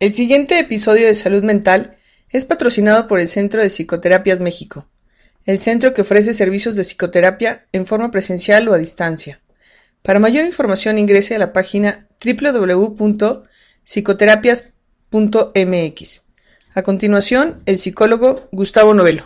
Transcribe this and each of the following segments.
El siguiente episodio de Salud Mental es patrocinado por el Centro de Psicoterapias México, el centro que ofrece servicios de psicoterapia en forma presencial o a distancia. Para mayor información ingrese a la página www.psicoterapias.mx. A continuación, el psicólogo Gustavo Novelo.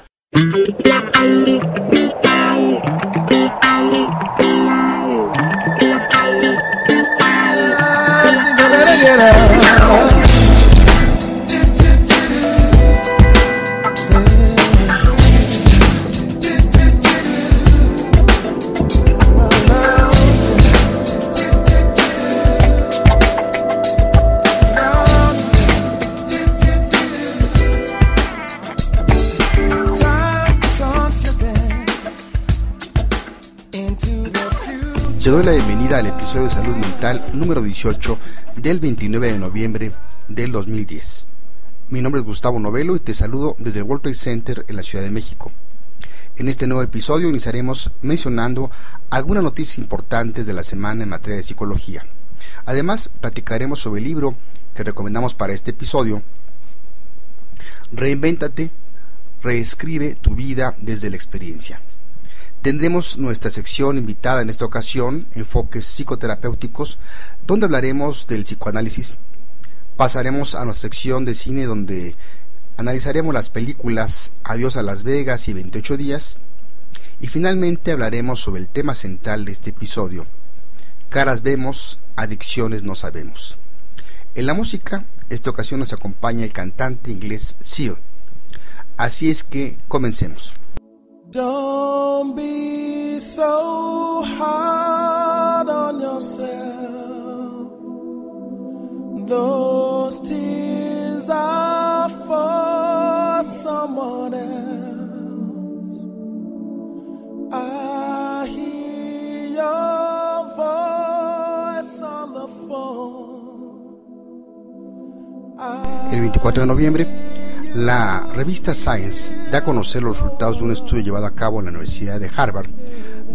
Te doy la bienvenida al episodio de Salud Mental número 18 del 29 de noviembre del 2010. Mi nombre es Gustavo Novelo y te saludo desde el World Trade Center en la Ciudad de México. En este nuevo episodio iniciaremos mencionando algunas noticias importantes de la semana en materia de psicología. Además, platicaremos sobre el libro que recomendamos para este episodio, Reinvéntate, reescribe tu vida desde la experiencia. Tendremos nuestra sección invitada en esta ocasión, Enfoques Psicoterapéuticos, donde hablaremos del psicoanálisis. Pasaremos a nuestra sección de cine donde analizaremos las películas Adiós a Las Vegas y 28 días. Y finalmente hablaremos sobre el tema central de este episodio. Caras vemos, adicciones no sabemos. En la música, esta ocasión nos acompaña el cantante inglés Seal. Así es que comencemos. Don't be so hard on yourself. Those tears are for someone else. I hear your voice on the phone. El 24 de noviembre la revista Science da a conocer los resultados de un estudio llevado a cabo en la Universidad de Harvard,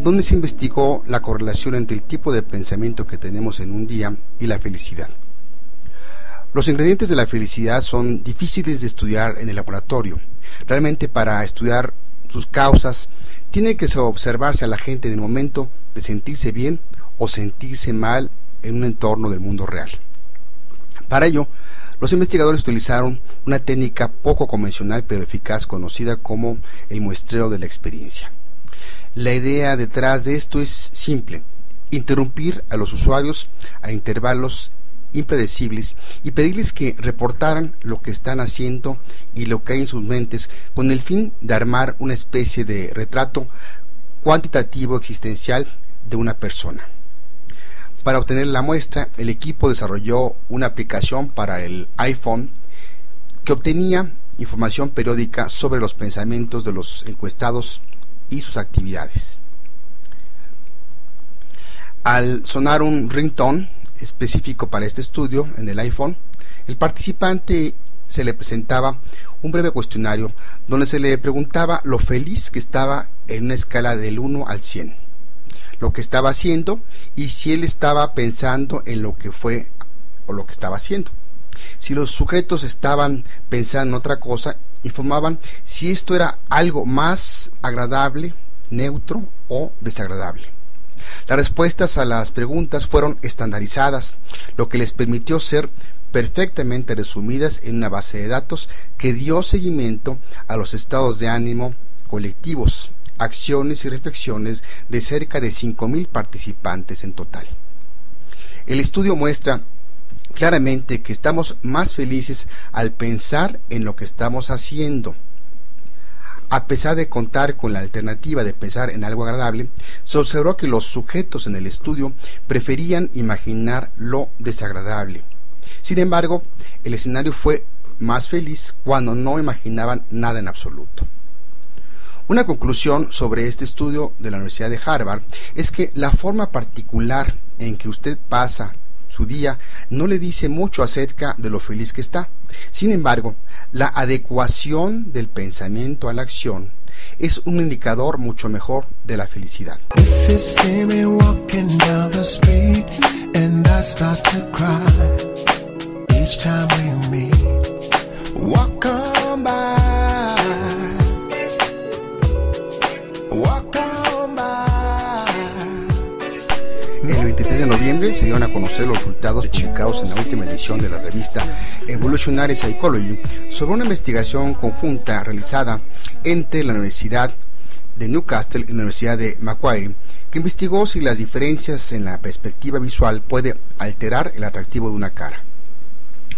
donde se investigó la correlación entre el tipo de pensamiento que tenemos en un día y la felicidad. Los ingredientes de la felicidad son difíciles de estudiar en el laboratorio. Realmente para estudiar sus causas tiene que observarse a la gente en el momento de sentirse bien o sentirse mal en un entorno del mundo real. Para ello, los investigadores utilizaron una técnica poco convencional pero eficaz conocida como el muestreo de la experiencia. La idea detrás de esto es simple, interrumpir a los usuarios a intervalos impredecibles y pedirles que reportaran lo que están haciendo y lo que hay en sus mentes con el fin de armar una especie de retrato cuantitativo existencial de una persona. Para obtener la muestra, el equipo desarrolló una aplicación para el iPhone que obtenía información periódica sobre los pensamientos de los encuestados y sus actividades. Al sonar un ringtone específico para este estudio en el iPhone, el participante se le presentaba un breve cuestionario donde se le preguntaba lo feliz que estaba en una escala del 1 al 100 lo que estaba haciendo y si él estaba pensando en lo que fue o lo que estaba haciendo. Si los sujetos estaban pensando en otra cosa, informaban si esto era algo más agradable, neutro o desagradable. Las respuestas a las preguntas fueron estandarizadas, lo que les permitió ser perfectamente resumidas en una base de datos que dio seguimiento a los estados de ánimo colectivos acciones y reflexiones de cerca de 5.000 participantes en total. El estudio muestra claramente que estamos más felices al pensar en lo que estamos haciendo. A pesar de contar con la alternativa de pensar en algo agradable, se observó que los sujetos en el estudio preferían imaginar lo desagradable. Sin embargo, el escenario fue más feliz cuando no imaginaban nada en absoluto. Una conclusión sobre este estudio de la Universidad de Harvard es que la forma particular en que usted pasa su día no le dice mucho acerca de lo feliz que está. Sin embargo, la adecuación del pensamiento a la acción es un indicador mucho mejor de la felicidad. We meet dieron a conocer los resultados publicados en la última edición de la revista Evolutionary Psychology sobre una investigación conjunta realizada entre la Universidad de Newcastle y la Universidad de Macquarie, que investigó si las diferencias en la perspectiva visual puede alterar el atractivo de una cara.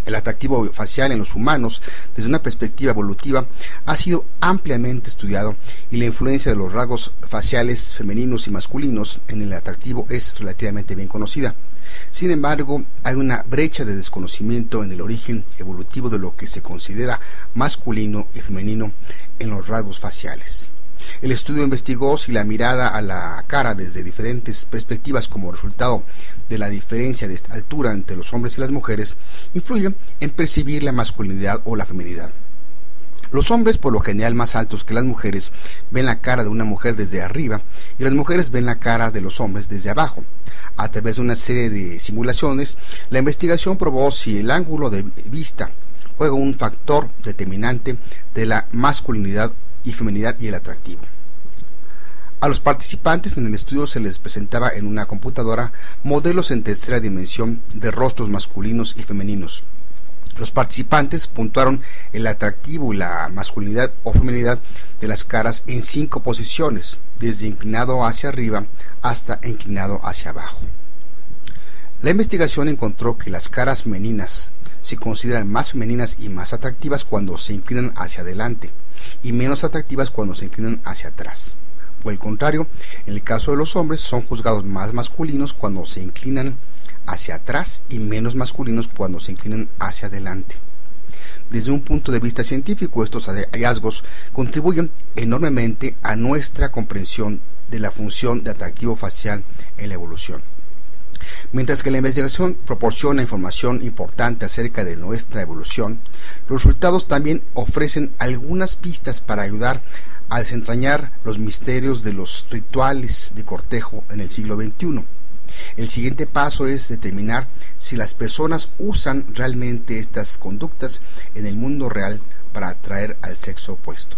El atractivo facial en los humanos, desde una perspectiva evolutiva, ha sido ampliamente estudiado y la influencia de los rasgos faciales femeninos y masculinos en el atractivo es relativamente bien conocida. Sin embargo, hay una brecha de desconocimiento en el origen evolutivo de lo que se considera masculino y femenino en los rasgos faciales. El estudio investigó si la mirada a la cara desde diferentes perspectivas como resultado de la diferencia de altura entre los hombres y las mujeres influye en percibir la masculinidad o la feminidad. Los hombres, por lo general más altos que las mujeres, ven la cara de una mujer desde arriba y las mujeres ven la cara de los hombres desde abajo. A través de una serie de simulaciones, la investigación probó si el ángulo de vista juega un factor determinante de la masculinidad y feminidad y el atractivo. A los participantes en el estudio se les presentaba en una computadora modelos en tercera dimensión de rostros masculinos y femeninos. Los participantes puntuaron el atractivo y la masculinidad o feminidad de las caras en cinco posiciones, desde inclinado hacia arriba hasta inclinado hacia abajo. La investigación encontró que las caras femeninas se consideran más femeninas y más atractivas cuando se inclinan hacia adelante y menos atractivas cuando se inclinan hacia atrás. O el contrario, en el caso de los hombres son juzgados más masculinos cuando se inclinan hacia atrás y menos masculinos cuando se inclinan hacia adelante. Desde un punto de vista científico, estos hallazgos contribuyen enormemente a nuestra comprensión de la función de atractivo facial en la evolución. Mientras que la investigación proporciona información importante acerca de nuestra evolución, los resultados también ofrecen algunas pistas para ayudar a desentrañar los misterios de los rituales de cortejo en el siglo XXI. El siguiente paso es determinar si las personas usan realmente estas conductas en el mundo real para atraer al sexo opuesto.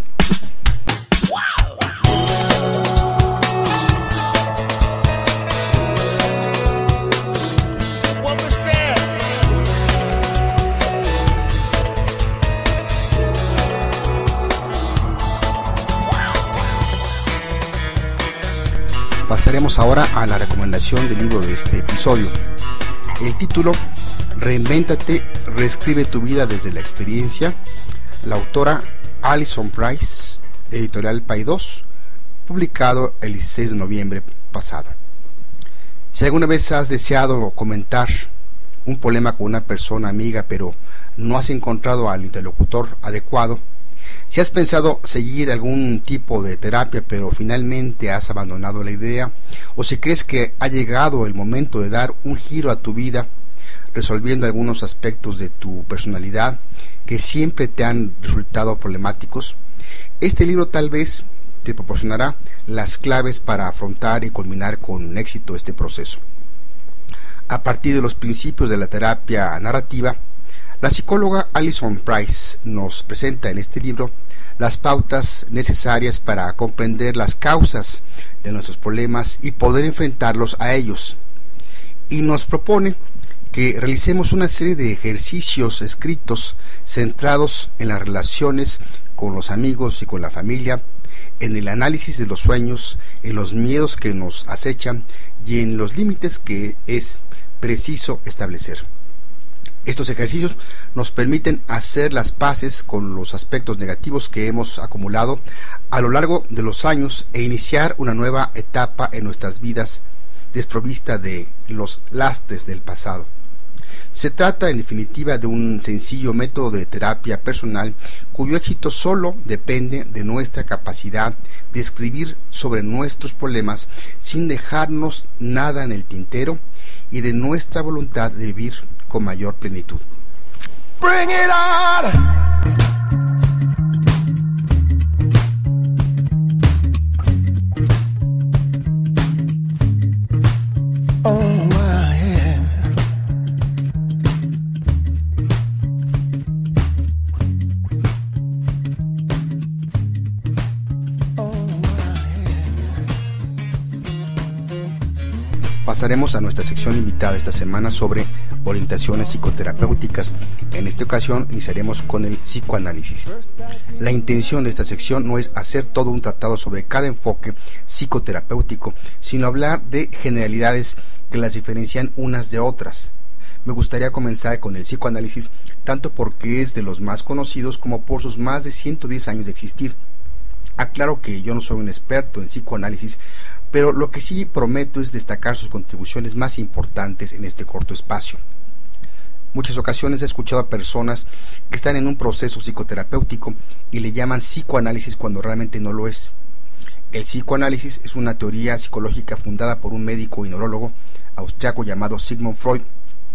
Pasaremos ahora a la recomendación del libro de este episodio. El título, Reinvéntate, reescribe tu vida desde la experiencia. La autora Alison Price, editorial 2, publicado el 16 de noviembre pasado. Si alguna vez has deseado comentar un problema con una persona amiga, pero no has encontrado al interlocutor adecuado, si has pensado seguir algún tipo de terapia pero finalmente has abandonado la idea, o si crees que ha llegado el momento de dar un giro a tu vida, resolviendo algunos aspectos de tu personalidad que siempre te han resultado problemáticos, este libro tal vez te proporcionará las claves para afrontar y culminar con éxito este proceso. A partir de los principios de la terapia narrativa, la psicóloga Alison Price nos presenta en este libro las pautas necesarias para comprender las causas de nuestros problemas y poder enfrentarlos a ellos. Y nos propone que realicemos una serie de ejercicios escritos centrados en las relaciones con los amigos y con la familia, en el análisis de los sueños, en los miedos que nos acechan y en los límites que es preciso establecer. Estos ejercicios nos permiten hacer las paces con los aspectos negativos que hemos acumulado a lo largo de los años e iniciar una nueva etapa en nuestras vidas desprovista de los lastres del pasado. Se trata en definitiva de un sencillo método de terapia personal cuyo éxito solo depende de nuestra capacidad de escribir sobre nuestros problemas sin dejarnos nada en el tintero y de nuestra voluntad de vivir con mayor plenitud. Bring it on! Pasaremos a nuestra sección invitada esta semana sobre orientaciones psicoterapéuticas. En esta ocasión iniciaremos con el psicoanálisis. La intención de esta sección no es hacer todo un tratado sobre cada enfoque psicoterapéutico, sino hablar de generalidades que las diferencian unas de otras. Me gustaría comenzar con el psicoanálisis tanto porque es de los más conocidos como por sus más de 110 años de existir. Aclaro que yo no soy un experto en psicoanálisis, pero lo que sí prometo es destacar sus contribuciones más importantes en este corto espacio. Muchas ocasiones he escuchado a personas que están en un proceso psicoterapéutico y le llaman psicoanálisis cuando realmente no lo es. El psicoanálisis es una teoría psicológica fundada por un médico y neurólogo austriaco llamado Sigmund Freud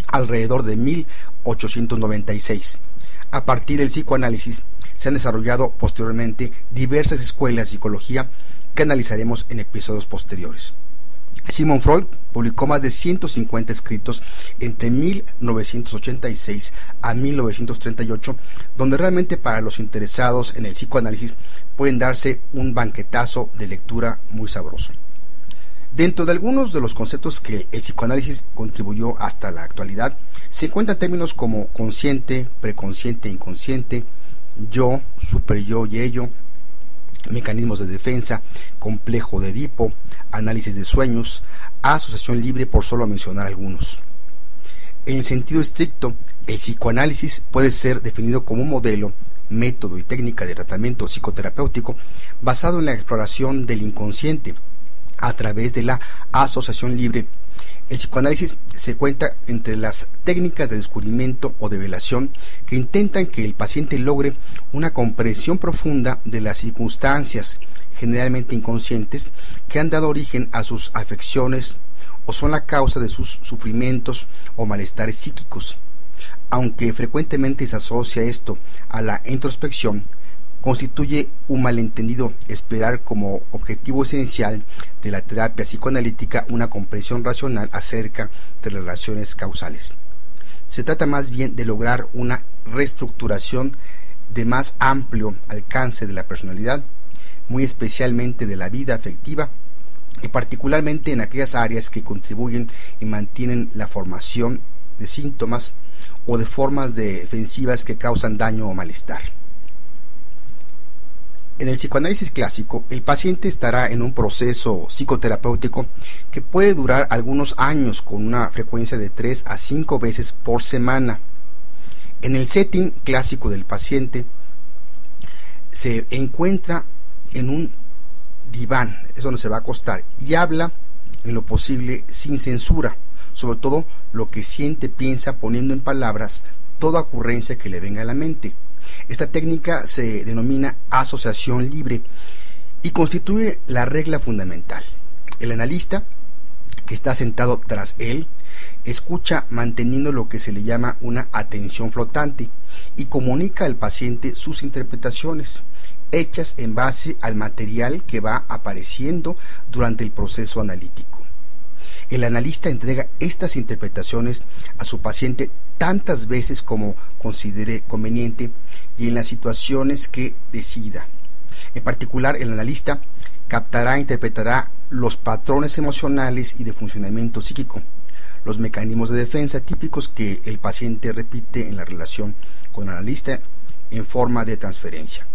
alrededor de 1896. A partir del psicoanálisis se han desarrollado posteriormente diversas escuelas de psicología que analizaremos en episodios posteriores. Simon Freud publicó más de 150 escritos entre 1986 a 1938, donde realmente para los interesados en el psicoanálisis pueden darse un banquetazo de lectura muy sabroso. Dentro de algunos de los conceptos que el psicoanálisis contribuyó hasta la actualidad, se encuentran términos como consciente, preconsciente, inconsciente, yo, superyo y ello, mecanismos de defensa, complejo de Edipo, análisis de sueños, asociación libre por solo mencionar algunos. En sentido estricto, el psicoanálisis puede ser definido como un modelo, método y técnica de tratamiento psicoterapéutico basado en la exploración del inconsciente a través de la asociación libre el psicoanálisis se cuenta entre las técnicas de descubrimiento o de velación que intentan que el paciente logre una comprensión profunda de las circunstancias, generalmente inconscientes, que han dado origen a sus afecciones o son la causa de sus sufrimientos o malestares psíquicos. Aunque frecuentemente se asocia esto a la introspección, constituye un malentendido esperar como objetivo esencial de la terapia psicoanalítica una comprensión racional acerca de las relaciones causales. Se trata más bien de lograr una reestructuración de más amplio alcance de la personalidad, muy especialmente de la vida afectiva y particularmente en aquellas áreas que contribuyen y mantienen la formación de síntomas o de formas defensivas que causan daño o malestar. En el psicoanálisis clásico, el paciente estará en un proceso psicoterapéutico que puede durar algunos años con una frecuencia de 3 a 5 veces por semana. En el setting clásico del paciente se encuentra en un diván, es donde se va a acostar, y habla en lo posible sin censura, sobre todo lo que siente, piensa, poniendo en palabras toda ocurrencia que le venga a la mente. Esta técnica se denomina asociación libre y constituye la regla fundamental. El analista, que está sentado tras él, escucha manteniendo lo que se le llama una atención flotante y comunica al paciente sus interpretaciones, hechas en base al material que va apareciendo durante el proceso analítico. El analista entrega estas interpretaciones a su paciente tantas veces como considere conveniente y en las situaciones que decida. En particular, el analista captará e interpretará los patrones emocionales y de funcionamiento psíquico, los mecanismos de defensa típicos que el paciente repite en la relación con el analista en forma de transferencia.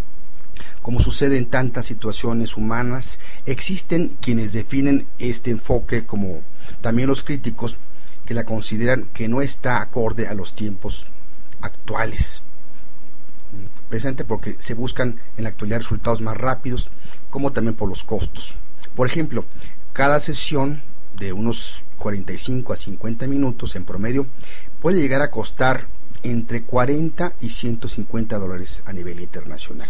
Como sucede en tantas situaciones humanas, existen quienes definen este enfoque como también los críticos que la consideran que no está acorde a los tiempos actuales. Presente porque se buscan en la actualidad resultados más rápidos, como también por los costos. Por ejemplo, cada sesión de unos 45 a 50 minutos en promedio puede llegar a costar entre 40 y 150 dólares a nivel internacional.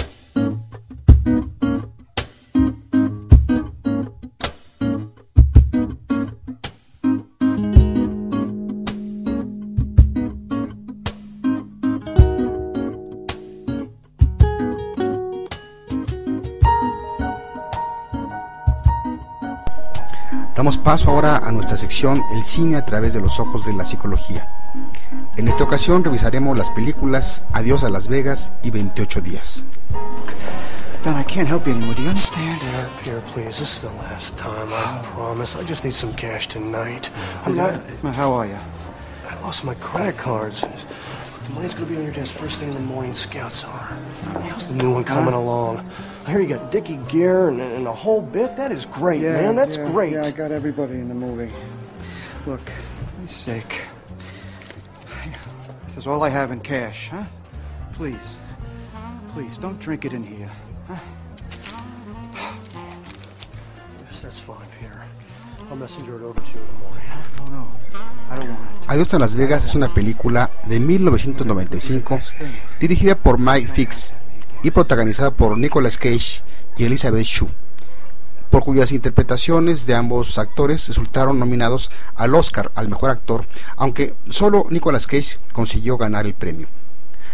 Damos paso ahora a nuestra sección El cine a través de los ojos de la psicología. En esta ocasión revisaremos las películas Adiós a Las Vegas y 28 días. Ben, I can't help you anymore. Do you understand? Pierre, Pierre, please, this is the last time. I promise. I just need some cash tonight. I'm not. How are you? I lost my credit cards. The money's gonna be on your desk first thing in the morning. Scouts are. How's the new one coming along? I hear you got Dickie Gear and, and a whole bit. That is great, man. That's yeah, great. Yeah, I got everybody in the movie. Look, for Christ's sake. This is all I have in cash, huh? Please. Please, don't drink it in here. Yes, that's fine, Pierre. I'll messenger it over to you in the morning. No, no. I don't want it. Adiós a Las Vegas es una película de 1995 dirigida por Mike Fix y protagonizada por Nicolas Cage y Elizabeth Shue, por cuyas interpretaciones de ambos actores resultaron nominados al Oscar al mejor actor, aunque solo Nicolas Cage consiguió ganar el premio.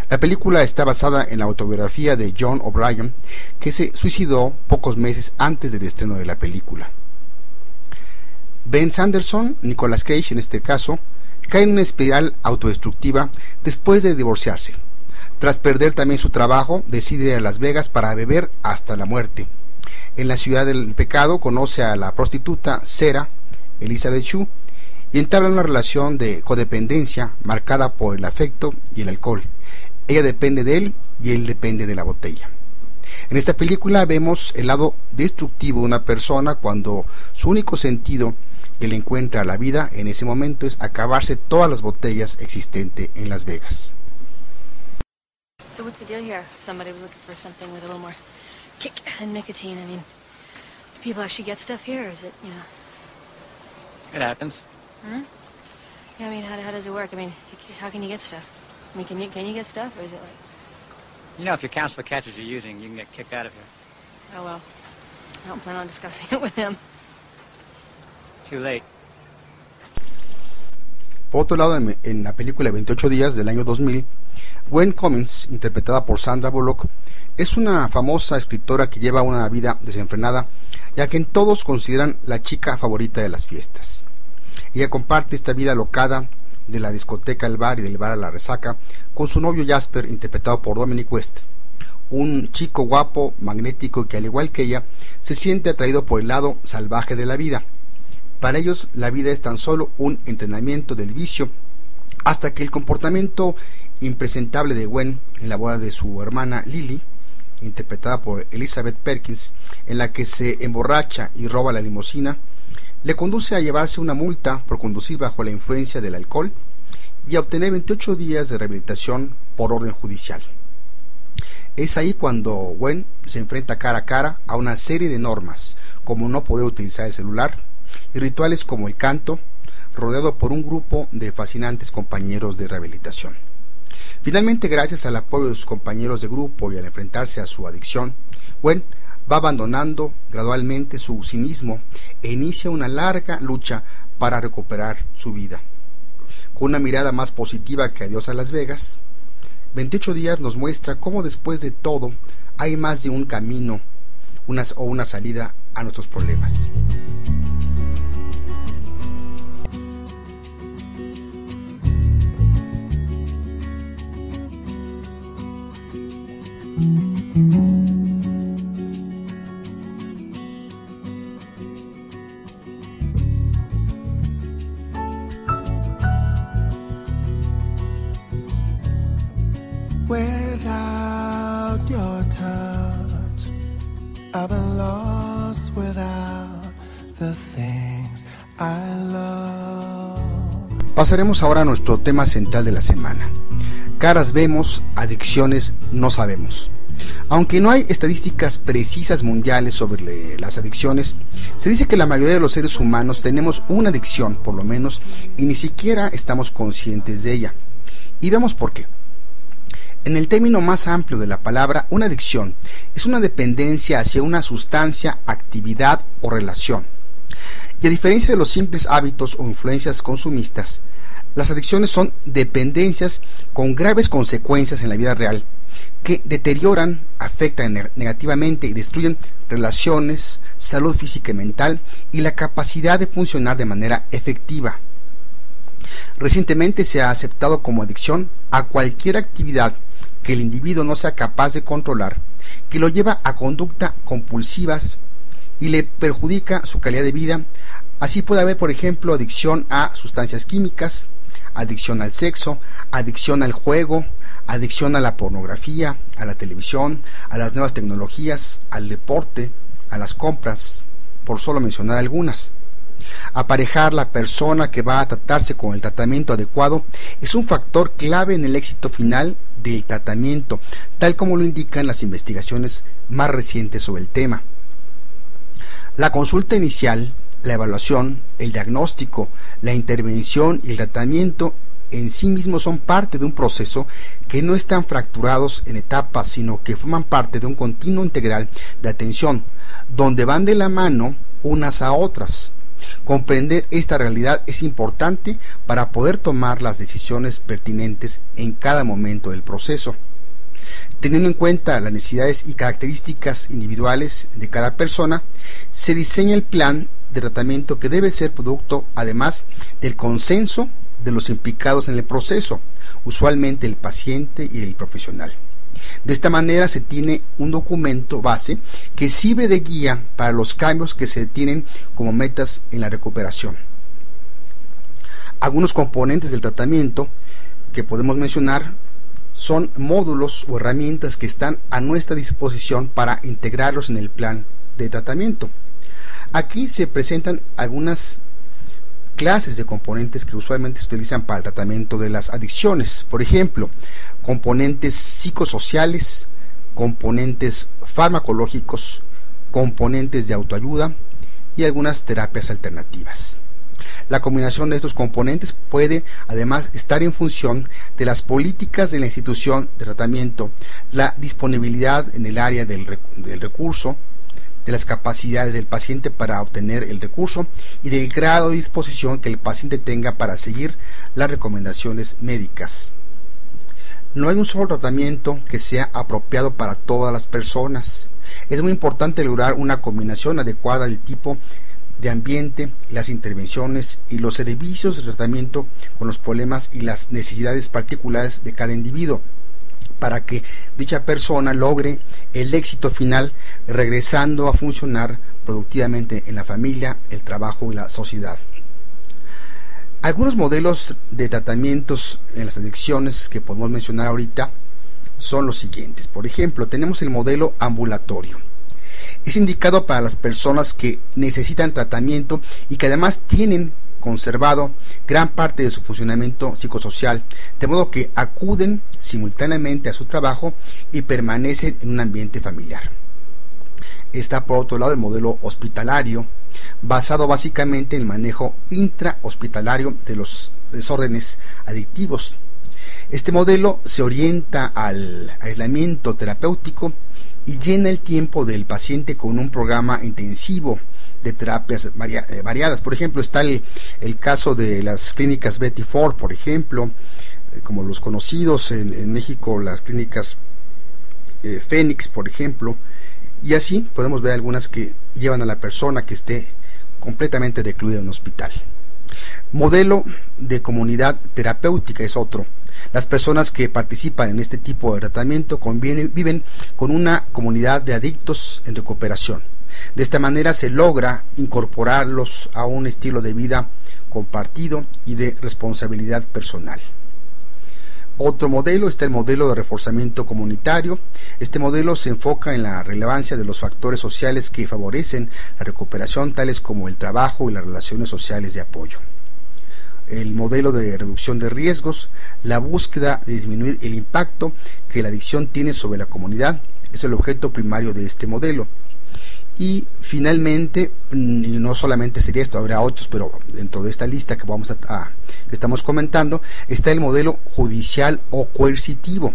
La película está basada en la autobiografía de John O'Brien, que se suicidó pocos meses antes del estreno de la película. Ben Sanderson, Nicolas Cage en este caso, cae en una espiral autodestructiva después de divorciarse. Tras perder también su trabajo, decide ir a Las Vegas para beber hasta la muerte. En la ciudad del pecado conoce a la prostituta Sarah, Elizabeth Shue, y entabla una relación de codependencia marcada por el afecto y el alcohol. Ella depende de él y él depende de la botella. En esta película vemos el lado destructivo de una persona cuando su único sentido que le encuentra a la vida en ese momento es acabarse todas las botellas existentes en Las Vegas. So what's the deal here? Somebody was looking for something with a little more kick than nicotine. I mean, do people actually get stuff here, or is it, you know? It happens. Hmm? Yeah, I mean, how, how does it work? I mean, how can you get stuff? I mean, can you can you get stuff, or is it like, You know, if your counselor catches you using, you can get kicked out of here. oh well, I don't plan on discussing it with him. Too late. Por otro lado, en, en la película 28 días del año 2000, Gwen Cummins, interpretada por Sandra Bullock, es una famosa escritora que lleva una vida desenfrenada, ya que en todos consideran la chica favorita de las fiestas. Ella comparte esta vida locada de la discoteca al bar y del bar a la resaca con su novio Jasper, interpretado por Dominic West, un chico guapo, magnético que al igual que ella se siente atraído por el lado salvaje de la vida. Para ellos la vida es tan solo un entrenamiento del vicio hasta que el comportamiento impresentable de Gwen en la boda de su hermana Lily, interpretada por Elizabeth Perkins, en la que se emborracha y roba la limusina, le conduce a llevarse una multa por conducir bajo la influencia del alcohol y a obtener 28 días de rehabilitación por orden judicial. Es ahí cuando Gwen se enfrenta cara a cara a una serie de normas, como no poder utilizar el celular, y rituales como el canto, rodeado por un grupo de fascinantes compañeros de rehabilitación. Finalmente, gracias al apoyo de sus compañeros de grupo y al enfrentarse a su adicción, Gwen va abandonando gradualmente su cinismo e inicia una larga lucha para recuperar su vida. Con una mirada más positiva que Adiós a Las Vegas, 28 días nos muestra cómo después de todo hay más de un camino o una salida a nuestros problemas. The. Pasaremos ahora a nuestro tema central de la semana. Caras vemos, adicciones no sabemos. Aunque no hay estadísticas precisas mundiales sobre las adicciones, se dice que la mayoría de los seres humanos tenemos una adicción, por lo menos, y ni siquiera estamos conscientes de ella. Y vemos por qué. En el término más amplio de la palabra, una adicción es una dependencia hacia una sustancia, actividad o relación. Y a diferencia de los simples hábitos o influencias consumistas, las adicciones son dependencias con graves consecuencias en la vida real que deterioran, afectan ne- negativamente y destruyen relaciones, salud física y mental y la capacidad de funcionar de manera efectiva. Recientemente se ha aceptado como adicción a cualquier actividad que el individuo no sea capaz de controlar, que lo lleva a conducta compulsivas y le perjudica su calidad de vida. Así puede haber, por ejemplo, adicción a sustancias químicas, adicción al sexo, adicción al juego, adicción a la pornografía, a la televisión, a las nuevas tecnologías, al deporte, a las compras, por solo mencionar algunas. Aparejar la persona que va a tratarse con el tratamiento adecuado es un factor clave en el éxito final del tratamiento, tal como lo indican las investigaciones más recientes sobre el tema. La consulta inicial, la evaluación, el diagnóstico, la intervención y el tratamiento en sí mismos son parte de un proceso que no están fracturados en etapas, sino que forman parte de un continuo integral de atención, donde van de la mano unas a otras. Comprender esta realidad es importante para poder tomar las decisiones pertinentes en cada momento del proceso. Teniendo en cuenta las necesidades y características individuales de cada persona, se diseña el plan de tratamiento que debe ser producto, además, del consenso de los implicados en el proceso, usualmente el paciente y el profesional. De esta manera se tiene un documento base que sirve de guía para los cambios que se tienen como metas en la recuperación. Algunos componentes del tratamiento que podemos mencionar son módulos o herramientas que están a nuestra disposición para integrarlos en el plan de tratamiento. Aquí se presentan algunas clases de componentes que usualmente se utilizan para el tratamiento de las adicciones. Por ejemplo, componentes psicosociales, componentes farmacológicos, componentes de autoayuda y algunas terapias alternativas. La combinación de estos componentes puede además estar en función de las políticas de la institución de tratamiento, la disponibilidad en el área del, recurso, de las capacidades del paciente para obtener el recurso y del grado de disposición que el paciente tenga para seguir las recomendaciones médicas. No hay un solo tratamiento que sea apropiado para todas las personas. Es muy importante lograr una combinación adecuada del tipo de ambiente, las intervenciones y los servicios de tratamiento con los problemas y las necesidades particulares de cada individuo para que dicha persona logre el éxito final regresando a funcionar productivamente en la familia, el trabajo y la sociedad. Algunos modelos de tratamientos en las adicciones que podemos mencionar ahorita son los siguientes. Por ejemplo, tenemos el modelo ambulatorio. Es indicado para las personas que necesitan tratamiento y que además tienen conservado gran parte de su funcionamiento psicosocial, de modo que acuden simultáneamente a su trabajo y permanecen en un ambiente familiar. Está por otro lado el modelo hospitalario, basado básicamente en el manejo intrahospitalario de los desórdenes adictivos. Este modelo se orienta al aislamiento terapéutico y llena el tiempo del paciente con un programa intensivo de terapias eh, variadas. Por ejemplo, está el, caso de las clínicas Betty Ford, por ejemplo, eh, como los conocidos en, México, las clínicas eh, Fénix, por ejemplo, y así podemos ver algunas que llevan a la persona que esté completamente recluida en un hospital. Modelo de comunidad terapéutica es otro. Las personas que participan en este tipo de tratamiento viven con una comunidad de adictos en recuperación de esta manera se logra incorporarlos a un estilo de vida compartido y de responsabilidad personal. Otro modelo está el modelo de reforzamiento comunitario. Este modelo se enfoca en la relevancia de los factores sociales que favorecen la recuperación, tales como el trabajo y las relaciones sociales de apoyo. El modelo de reducción de riesgos, la búsqueda de disminuir el impacto que la adicción tiene sobre la comunidad, es el objeto primario de este modelo. Y finalmente, mm, y no solamente sería esto, habrá otros, pero dentro de esta lista que vamos a, estamos comentando, está el modelo judicial o coercitivo.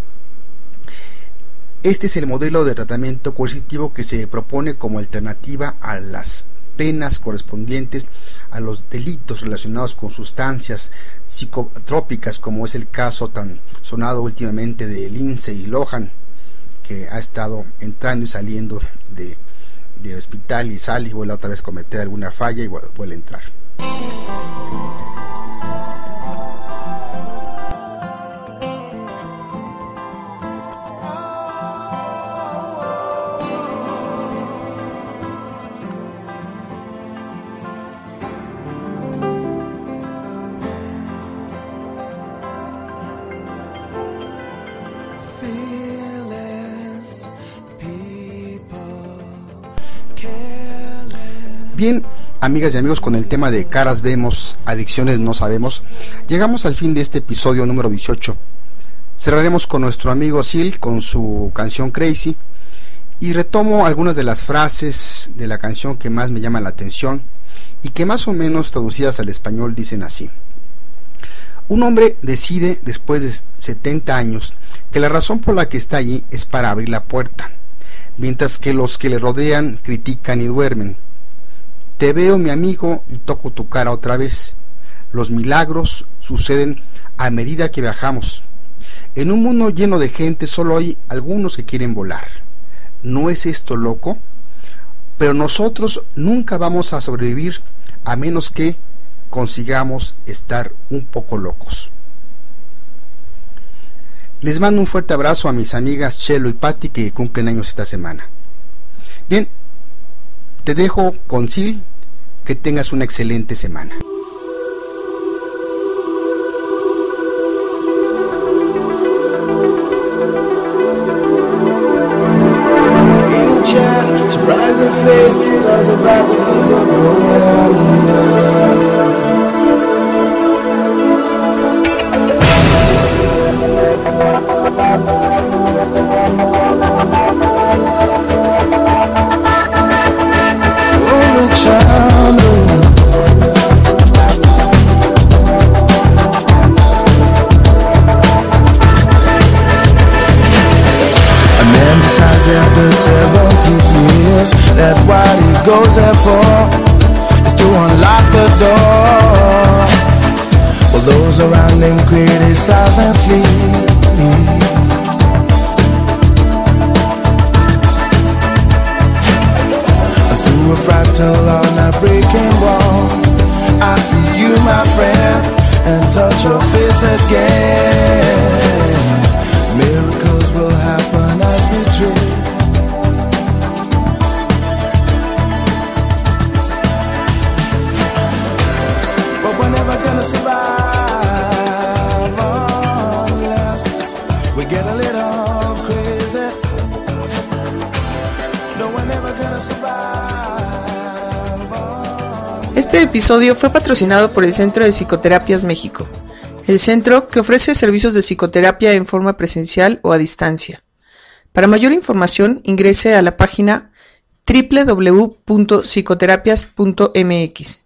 Este es el modelo de tratamiento coercitivo que se propone como alternativa a las penas correspondientes a los delitos relacionados con sustancias psicotrópicas, como es el caso tan sonado últimamente de Lindsay Lohan, que ha estado entrando y saliendo de de hospital y sale y vuelve otra vez a cometer alguna falla y vuelve a entrar. Amigas y amigos, con el tema de caras vemos, adicciones no sabemos, llegamos al fin de este episodio número 18. Cerraremos con nuestro amigo Sil con su canción Crazy y retomo algunas de las frases de la canción que más me llaman la atención y que más o menos traducidas al español dicen así. Un hombre decide después de 70 años que la razón por la que está allí es para abrir la puerta, mientras que los que le rodean critican y duermen. Te veo mi amigo y toco tu cara otra vez. Los milagros suceden a medida que viajamos. En un mundo lleno de gente solo hay algunos que quieren volar. ¿No es esto loco? Pero nosotros nunca vamos a sobrevivir a menos que consigamos estar un poco locos. Les mando un fuerte abrazo a mis amigas Chelo y Patti que cumplen años esta semana. Bien, te dejo con Sil, que tengas una excelente semana. A fractal on a breaking wall, I see you, my friend, and touch your face again. Este episodio fue patrocinado por el Centro de Psicoterapias México, el centro que ofrece servicios de psicoterapia en forma presencial o a distancia. Para mayor información ingrese a la página www.psicoterapias.mx.